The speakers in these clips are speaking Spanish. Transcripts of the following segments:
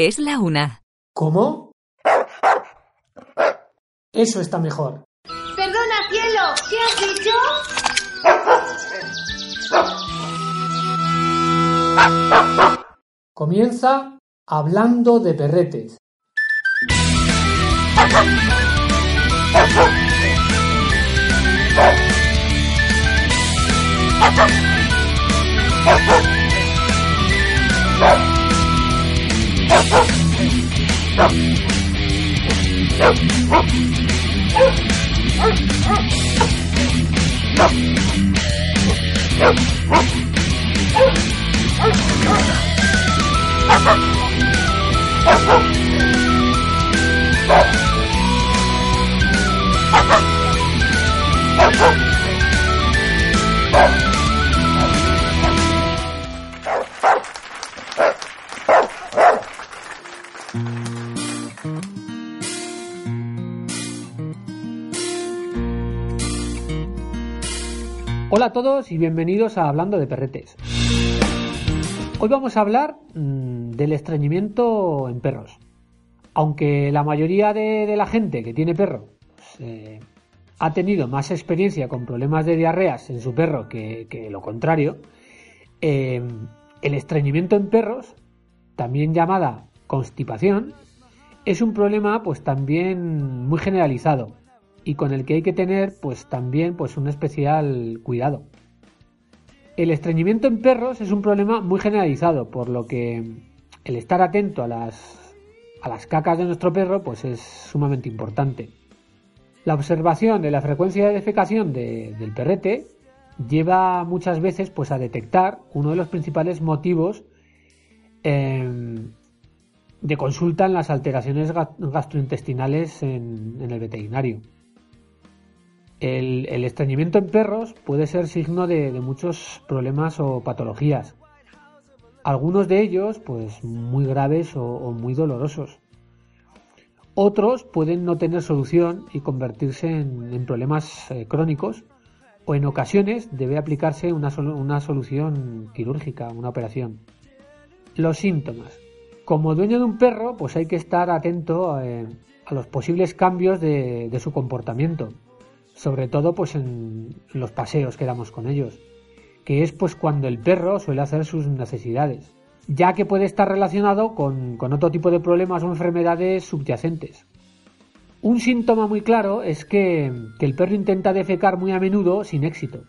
Es la una. ¿Cómo? Eso está mejor. Perdona, cielo, ¿qué has dicho? Comienza hablando de perretes. Oh! Hola a todos y bienvenidos a Hablando de Perretes. Hoy vamos a hablar mm, del estreñimiento en perros. Aunque la mayoría de, la gente que tiene perro pues, eh, ha tenido más experiencia con problemas de diarreas en su perro que, que lo contrario, eh, el estreñimiento en perros, también llamada constipación, es un problema pues también muy generalizado y con el que hay que tener pues también pues un especial cuidado. El estreñimiento en perros es un problema muy generalizado, por lo que el estar atento a las, a las cacas de nuestro perro pues es sumamente importante. La observación de la frecuencia de defecación de- del perrete lleva muchas veces pues a detectar uno de los principales motivos em, de consulta en las alteraciones ga- gastrointestinales en el veterinario. El, estreñimiento en perros puede ser signo de, muchos problemas o patologías. Algunos de ellos, pues muy graves o, muy dolorosos. Otros pueden no tener solución y convertirse en, problemas eh, crónicos o en ocasiones debe aplicarse una, solu- una solución quirúrgica, una operación. Los síntomas. Como dueño de un perro, pues hay que estar atento eh, a los posibles cambios de su comportamiento, sobre todo pues en los paseos que damos con ellos, que es pues cuando el perro suele hacer sus necesidades, ya que puede estar relacionado con, con otro tipo de problemas o enfermedades subyacentes. Un síntoma muy claro es que, que el perro intenta defecar muy a menudo sin éxito.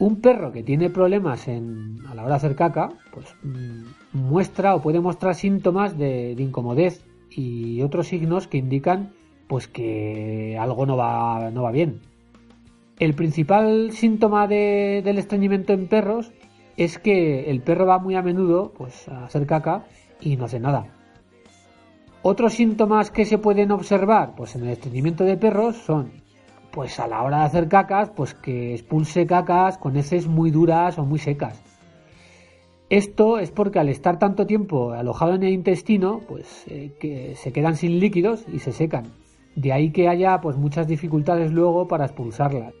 Un perro que tiene problemas en, a la hora de hacer caca, pues mm, muestra o puede mostrar síntomas de, de incomodez y otros signos que indican pues que algo no va, no va bien. El principal síntoma de- del estreñimiento en perros es que el perro va muy a menudo pues, a hacer caca y no hace nada. Otros síntomas que se pueden observar pues, en el estreñimiento de perros son pues a la hora de hacer cacas, pues que expulse cacas con heces muy duras o muy secas. Esto es porque al estar tanto tiempo alojado en el intestino, pues eh, que se quedan sin líquidos y se secan. De ahí que haya pues muchas dificultades luego para expulsarlas.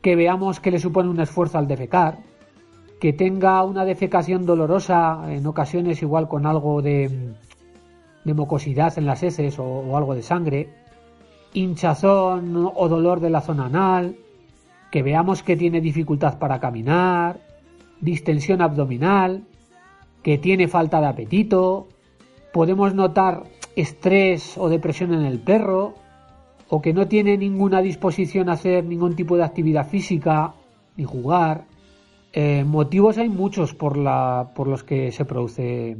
Que veamos que le supone un esfuerzo al defecar, que tenga una defecación dolorosa en ocasiones igual con algo de, de en las heces o, o algo de sangre, hinchazón o dolor de la zona anal, que veamos que tiene dificultad para caminar, distensión abdominal, que tiene falta de apetito, podemos notar estrés o depresión en el perro, o que no tiene ninguna disposición a hacer ningún tipo de actividad física ni jugar. Eh, motivos hay muchos por, la, por los que se produce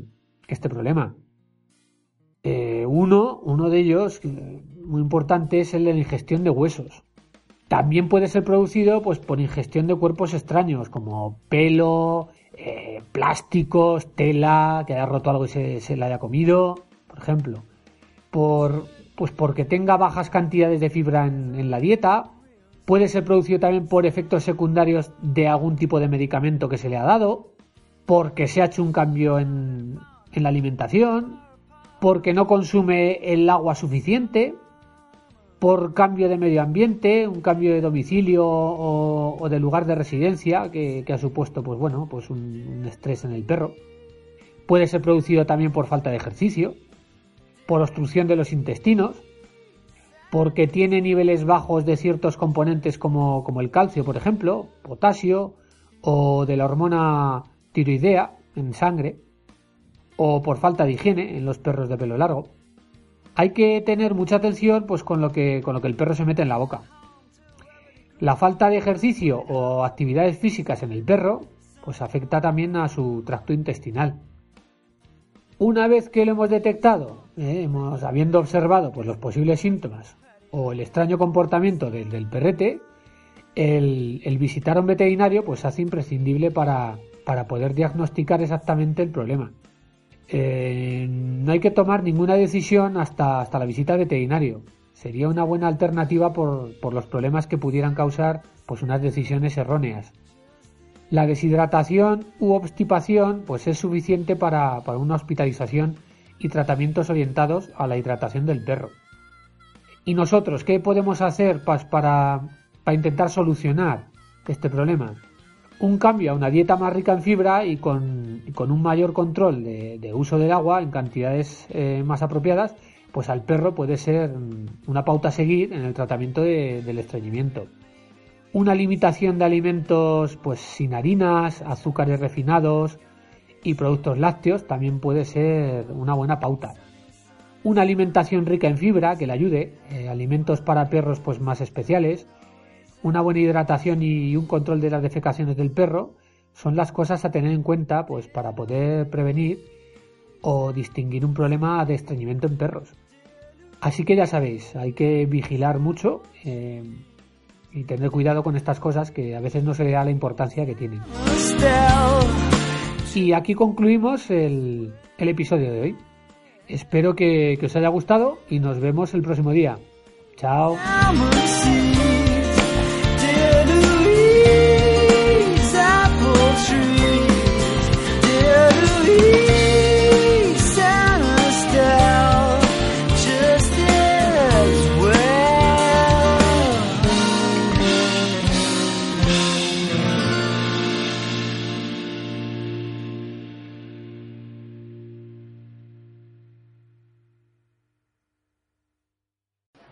este problema. Eh, uno, uno de ellos, eh, muy importante, es el de la ingestión de huesos. También puede ser producido pues, por ingestión de cuerpos extraños, como pelo, plásticos, tela, que haya roto algo y se, se la haya comido, ejemplo. Por, pues porque tenga bajas cantidades de fibra en, la dieta. Puede ser producido también por efectos secundarios de algún tipo de medicamento que se le ha dado. Porque se ha hecho un cambio en, en la alimentación. Porque no consume el agua suficiente por cambio de medio ambiente, un cambio de domicilio o, de lugar de residencia que, ha supuesto, pues bueno, pues un estrés en el perro. Puede ser producido también por falta de ejercicio, por obstrucción de los intestinos, porque tiene niveles bajos de ciertos componentes como, como el calcio, por ejemplo, potasio, o de la hormona tiroidea en sangre, o por falta de higiene en los perros de pelo largo. Hay que tener mucha atención pues, con, lo que, con lo que el perro se mete en la boca. La falta de ejercicio o actividades físicas en el perro pues afecta también a su tracto intestinal. Una vez que lo hemos detectado, eh, hemos, habiendo observado pues, los posibles síntomas o el extraño comportamiento del, perrete, el, visitar a un veterinario pues hace imprescindible para, para poder diagnosticar exactamente el problema. Eh, no hay que tomar ninguna decisión hasta, hasta la visita al veterinario. Sería una buena alternativa por, por los problemas que pudieran causar pues unas decisiones erróneas. La deshidratación u obstipación pues es suficiente para, una hospitalización y tratamientos orientados a la hidratación del perro. ¿Y nosotros qué podemos hacer pues, para, para intentar solucionar este problema? Un cambio a una dieta más rica en fibra y con, un mayor control de, uso del agua en cantidades eh, más apropiadas, pues al perro puede ser una pauta a seguir en el tratamiento del estreñimiento. Una limitación de alimentos pues sin harinas, azúcares refinados y productos lácteos también puede ser una buena pauta. Una alimentación rica en fibra que le ayude, eh, alimentos para perros pues más especiales, una buena hidratación y un control de las defecaciones del perro son las cosas a tener en cuenta pues para poder prevenir o distinguir un problema de estreñimiento en perros. Así que ya sabéis, hay que vigilar mucho. Eh, y tener cuidado con estas cosas que a veces no se le da la importancia que tienen. Y aquí concluimos el, episodio de hoy. Espero que, que os haya gustado y nos vemos el próximo día. Chao.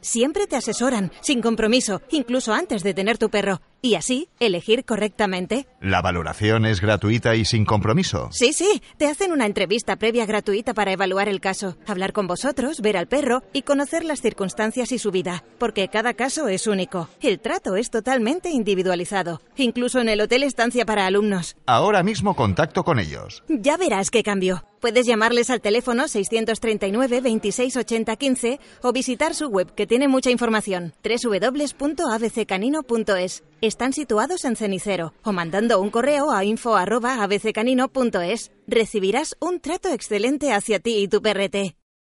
Siempre te asesoran, sin compromiso, incluso antes de tener tu perro y así elegir correctamente. ¿La valoración es gratuita y sin compromiso? Sí, sí, te hacen una entrevista previa gratuita para evaluar el caso, hablar con vosotros, ver al perro y conocer las circunstancias y su vida, porque cada caso es único. El trato es totalmente individualizado, incluso en el hotel estancia para alumnos. Ahora mismo contacto con ellos. Ya verás qué cambio. Puedes llamarles al teléfono 639 26 80 15 o visitar su web que tiene mucha información www.abccanino.es. Están situados en Cenicero o mandando un correo a info.abccanino.es. Recibirás un trato excelente hacia ti y tu perrete.